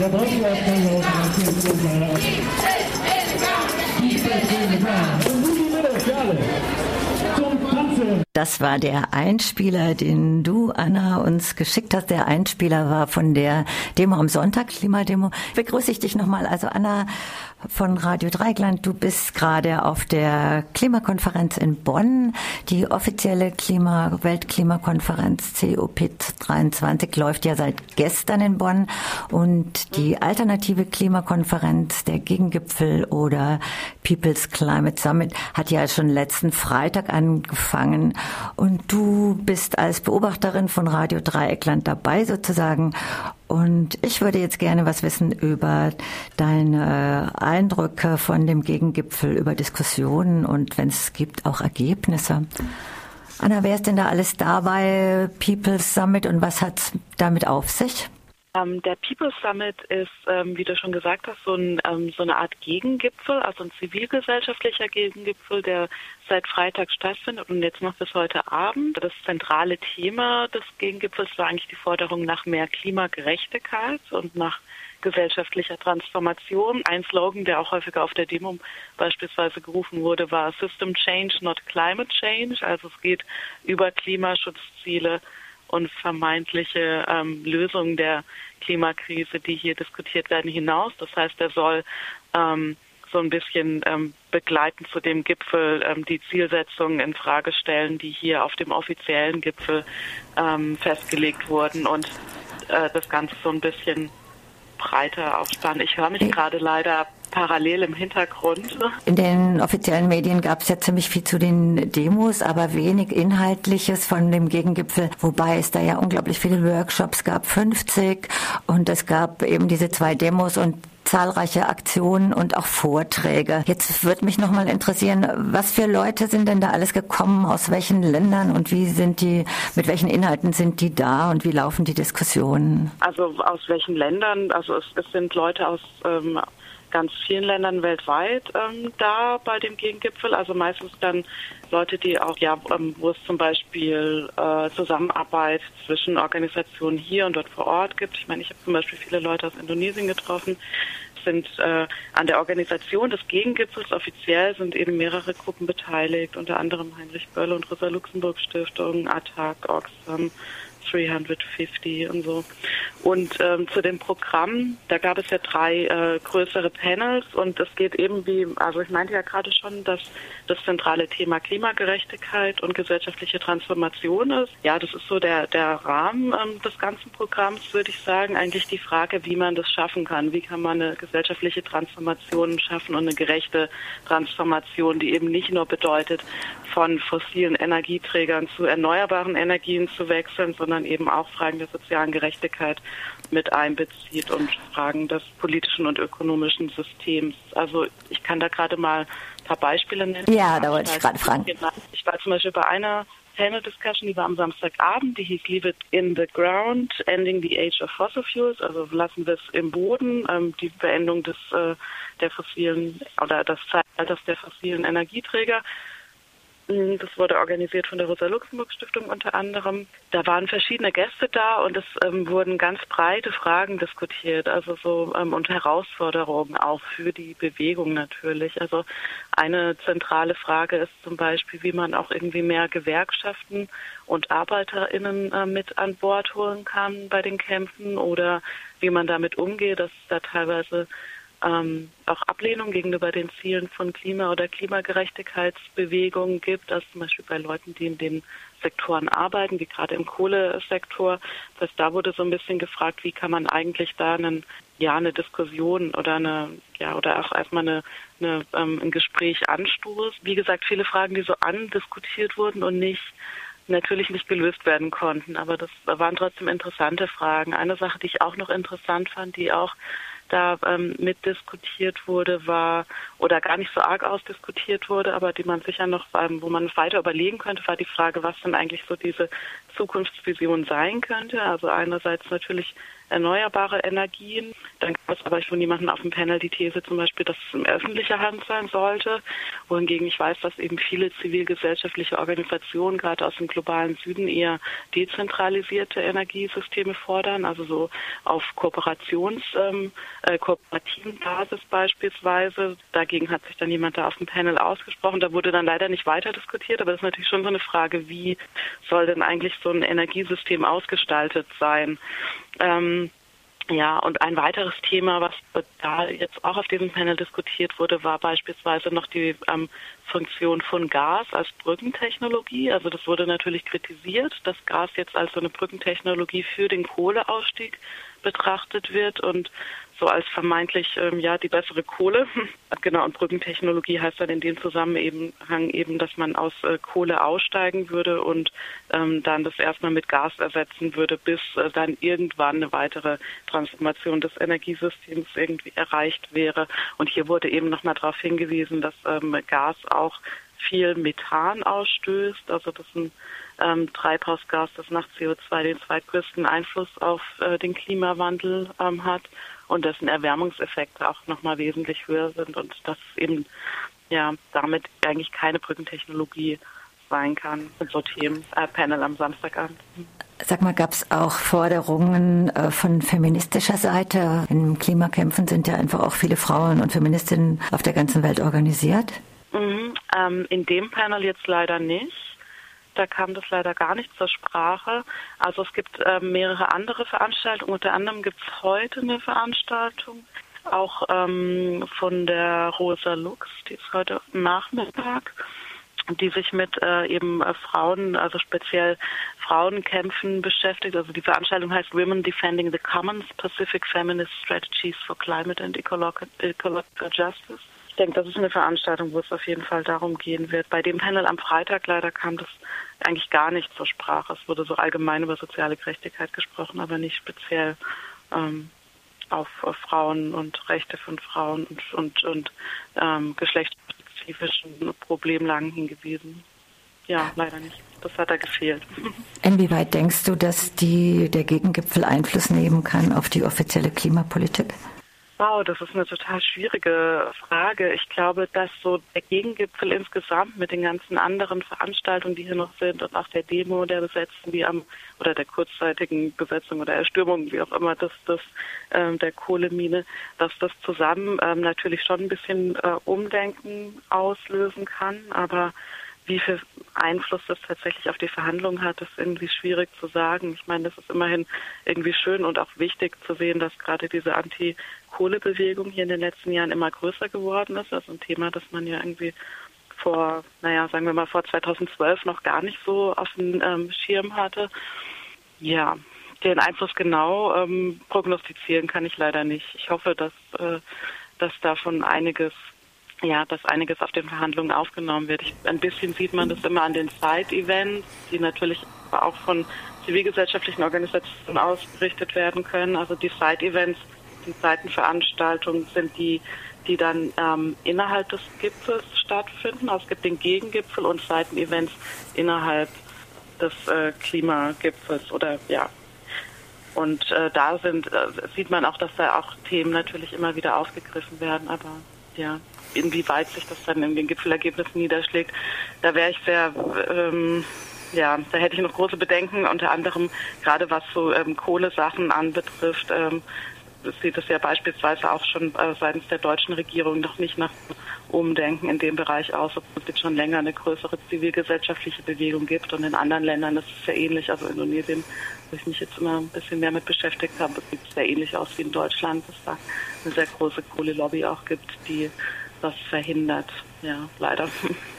Der Brandwehr kann laufen, Keep it in the ground. Und nun die Mitte für alle. Zum Tanzen. Das war der Einspieler, den du, Anna, uns geschickt hast. Der Einspieler war von der Demo am Sonntag, Klimademo. Begrüße ich dich nochmal. Also Anna von Radio Dreigland, du bist gerade auf der Klimakonferenz in Bonn. Die offizielle Klima Weltklimakonferenz COP23 läuft ja seit gestern in Bonn und die alternative Klimakonferenz, der Gegengipfel oder People's Climate Summit hat ja schon letzten Freitag angefangen. Und du bist als Beobachterin von Radio Dreieckland dabei sozusagen. Und ich würde jetzt gerne was wissen über deine Eindrücke von dem Gegengipfel, über Diskussionen und wenn es gibt, auch Ergebnisse. Anna, wer ist denn da alles dabei? People's Summit und was hat damit auf sich? Ähm, der People's Summit ist, ähm, wie du schon gesagt hast, so, ein, ähm, so, eine Art Gegengipfel, also ein zivilgesellschaftlicher Gegengipfel, der seit Freitag stattfindet und jetzt noch bis heute Abend. Das zentrale Thema des Gegengipfels war eigentlich die Forderung nach mehr Klimagerechtigkeit und nach gesellschaftlicher Transformation. Ein Slogan, der auch häufiger auf der Demo beispielsweise gerufen wurde, war System Change, not Climate Change. Also es geht über Klimaschutzziele und vermeintliche ähm, Lösungen der Klimakrise, die hier diskutiert werden, hinaus. Das heißt, er soll ähm, so ein bisschen ähm, begleitend zu dem Gipfel ähm, die Zielsetzungen in Frage stellen, die hier auf dem offiziellen Gipfel ähm, festgelegt wurden und äh, das Ganze so ein bisschen breiter aufspannen. Ich höre mich gerade leider parallel im Hintergrund. In den offiziellen Medien gab es ja ziemlich viel zu den Demos, aber wenig Inhaltliches von dem Gegengipfel, wobei es da ja unglaublich viele Workshops gab, 50 und es gab eben diese zwei Demos und zahlreiche Aktionen und auch Vorträge. Jetzt würde mich noch mal interessieren, was für Leute sind denn da alles gekommen, aus welchen Ländern und wie sind die, mit welchen Inhalten sind die da und wie laufen die Diskussionen? Also aus welchen Ländern? Also es, es sind Leute aus ähm, ganz vielen Ländern weltweit ähm, da bei dem Gegengipfel. Also meistens dann Leute, die auch, ja, ähm, wo es zum Beispiel äh, Zusammenarbeit zwischen Organisationen hier und dort vor Ort gibt. Ich meine, ich habe zum Beispiel viele Leute aus Indonesien getroffen sind äh, an der Organisation des Gegengipfels offiziell sind eben mehrere Gruppen beteiligt, unter anderem Heinrich Böll und Rosa Luxemburg Stiftung, ATTAC, Oxfam, 350 und so. Und ähm, zu dem Programm, da gab es ja drei äh, größere Panels und es geht eben wie, also ich meinte ja gerade schon, dass das zentrale Thema Klimagerechtigkeit und gesellschaftliche Transformation ist. Ja, das ist so der, der Rahmen ähm, des ganzen Programms, würde ich sagen. Eigentlich die Frage, wie man das schaffen kann. Wie kann man eine gesellschaftliche Transformation schaffen und eine gerechte Transformation, die eben nicht nur bedeutet, von fossilen Energieträgern zu erneuerbaren Energien zu wechseln, sondern eben auch Fragen der sozialen Gerechtigkeit mit einbezieht und Fragen des politischen und ökonomischen Systems. Also ich kann da gerade mal ein paar Beispiele nennen. Ja, da wollte ich gerade fragen. Ich war zum Beispiel bei einer Panel Discussion, die war am Samstagabend, die hieß Leave it in the ground, ending the age of fossil fuels, also lassen wir es im Boden, ähm, die Beendung des äh, der fossilen oder das Zeitalters der fossilen Energieträger. Mhm, das wurde organisiert von der Rosa-Luxemburg-Stiftung unter anderem. Da waren verschiedene Gäste da und es ähm, wurden ganz breite Fragen diskutiert, also so ähm, und Herausforderungen auch für die Bewegung natürlich. Also eine zentrale Frage ist zum Beispiel, wie man auch irgendwie mehr Gewerkschaften und ArbeiterInnen äh, mit an Bord holen kann bei den Kämpfen oder wie man damit umgeht, dass da teilweise ähm, auch Ablehnung gegenüber den Zielen von Klima- oder Klimagerechtigkeitsbewegungen gibt, als zum Beispiel bei Leuten, die in den Sektoren arbeiten, wie gerade im Kohlesektor. Das heißt, da wurde so ein bisschen gefragt, wie kann man eigentlich da einen, ja, eine Diskussion oder eine, ja, oder auch erstmal eine, eine, ähm, ein Gespräch anstoßen. Wie gesagt, viele Fragen, die so andiskutiert wurden und nicht natürlich nicht gelöst werden konnten. Aber das waren trotzdem interessante Fragen. Eine Sache, die ich auch noch interessant fand, die auch da ähm, mitdiskutiert wurde, war oder gar nicht so arg ausdiskutiert wurde, aber die man sicher noch, ähm, wo man weiter überlegen könnte, war die Frage, was sind eigentlich so diese Zukunftsvision sein könnte. Also einerseits natürlich erneuerbare Energien. Dann gab es aber schon jemanden auf dem Panel die These zum Beispiel, dass es in öffentlicher Hand sein sollte, wohingegen ich weiß, dass eben viele zivilgesellschaftliche Organisationen gerade aus dem globalen Süden eher dezentralisierte Energiesysteme fordern, also so auf Kooperations, ähm, äh, kooperativen Basis beispielsweise. Dagegen hat sich dann jemand da auf dem Panel ausgesprochen. Da wurde dann leider nicht weiter diskutiert, aber das ist natürlich schon so eine Frage, wie soll denn eigentlich so ein Energiesystem ausgestaltet sein? Ähm, ja, und ein weiteres Thema, was da jetzt auch auf diesem Panel diskutiert wurde, war beispielsweise noch die ähm, Funktion von Gas als Brückentechnologie. Also das wurde natürlich kritisiert, dass Gas jetzt als so eine Brückentechnologie für den Kohleausstieg betrachtet wird und so als vermeintlich ähm, ja die bessere Kohle. genau, und Brückentechnologie heißt dann in dem Zusammenhang eben, dass man aus äh, Kohle aussteigen würde und ähm, dann das erstmal mit Gas ersetzen würde, bis äh, dann irgendwann eine weitere Transformation des Energiesystems irgendwie erreicht wäre. Und hier wurde eben nochmal darauf hingewiesen, dass ähm, Gas auch viel Methan ausstößt. Also das ist ein ähm, Treibhausgas, das nach CO2 den zweitgrößten Einfluss auf äh, den Klimawandel ähm, hat und dessen Erwärmungseffekte auch nochmal wesentlich höher sind und das eben ja damit eigentlich keine Brückentechnologie sein kann. Und so Themen, äh, Panel am Samstagabend. Sag mal, gab es auch Forderungen äh, von feministischer Seite? In Klimakämpfen sind ja einfach auch viele Frauen und Feministinnen auf der ganzen Welt organisiert. Mhm, ähm, in dem Panel jetzt leider nicht. Da kam das leider gar nicht zur Sprache. Also es gibt äh, mehrere andere Veranstaltungen. Unter anderem gibt es heute eine Veranstaltung, auch ähm, von der Rosa Lux, die ist heute Nachmittag, die sich mit äh, eben äh, Frauen, also speziell Frauenkämpfen beschäftigt. Also die Veranstaltung heißt Women Defending the Commons, Pacific Feminist Strategies for Climate and Ecological Justice. Ich denke, das ist eine Veranstaltung, wo es auf jeden Fall darum gehen wird. Bei dem Panel am Freitag leider kam das eigentlich gar nicht zur Sprache. Es wurde so allgemein über soziale Gerechtigkeit gesprochen, aber nicht speziell ähm, auf, auf, Frauen und Rechte von Frauen und, und, und ähm, geschlechtsspezifischen Problemlagen hingewiesen. Ja, leider nicht. Das hat da gefehlt. Inwieweit denkst du, dass die, der Gegengipfel Einfluss nehmen kann auf die offizielle Klimapolitik? Wow, das ist eine total schwierige Frage. Ich glaube, dass so der Gegengipfel insgesamt mit den ganzen anderen Veranstaltungen, die hier noch sind und auch der Demo der Besetzten, die am oder der kurzzeitigen Besetzung oder Erstürmung, wie auch immer, das, das ähm, der Kohlemine, dass das zusammen ähm, natürlich schon ein bisschen äh, Umdenken auslösen kann, aber wie viel Einfluss das tatsächlich auf die Verhandlungen hat, ist irgendwie schwierig zu sagen. Ich meine, das ist immerhin irgendwie schön und auch wichtig zu sehen, dass gerade diese Anti-Kohle-Bewegung hier in den letzten Jahren immer größer geworden ist. Also ein Thema, das man ja irgendwie vor, naja, sagen wir mal vor 2012 noch gar nicht so auf dem ähm, Schirm hatte. Ja, den Einfluss genau ähm, prognostizieren kann ich leider nicht. Ich hoffe, dass, äh, dass davon einiges ja, dass einiges auf den Verhandlungen aufgenommen wird. Ich, ein bisschen sieht man das immer an den Side-Events, die natürlich auch von zivilgesellschaftlichen Organisationen ausgerichtet werden können. Also die Side-Events, die Seitenveranstaltungen sind die, die dann ähm, innerhalb des Gipfels stattfinden. Also es gibt den Gegengipfel und Seitenevents innerhalb des äh, Klimagipfels oder ja. Und äh, da sind, äh, sieht man auch, dass da auch Themen natürlich immer wieder aufgegriffen werden, aber ja, inwieweit sich das dann in den Gipfelergebnissen niederschlägt, da wäre ich sehr, ähm, ja, da hätte ich noch große Bedenken, unter anderem gerade was so ähm, Kohlesachen anbetrifft. Ähm, sieht es ja beispielsweise auch schon äh, seitens der deutschen Regierung noch nicht nach Umdenken in dem Bereich aus, obwohl es jetzt schon länger eine größere zivilgesellschaftliche Bewegung gibt. Und in anderen Ländern ist es sehr ähnlich. Also Indonesien, wo ich mich jetzt immer ein bisschen mehr mit beschäftigt habe, sieht sehr ähnlich aus wie in Deutschland, dass da eine sehr große Kohlelobby auch gibt, die das verhindert. Ja, leider.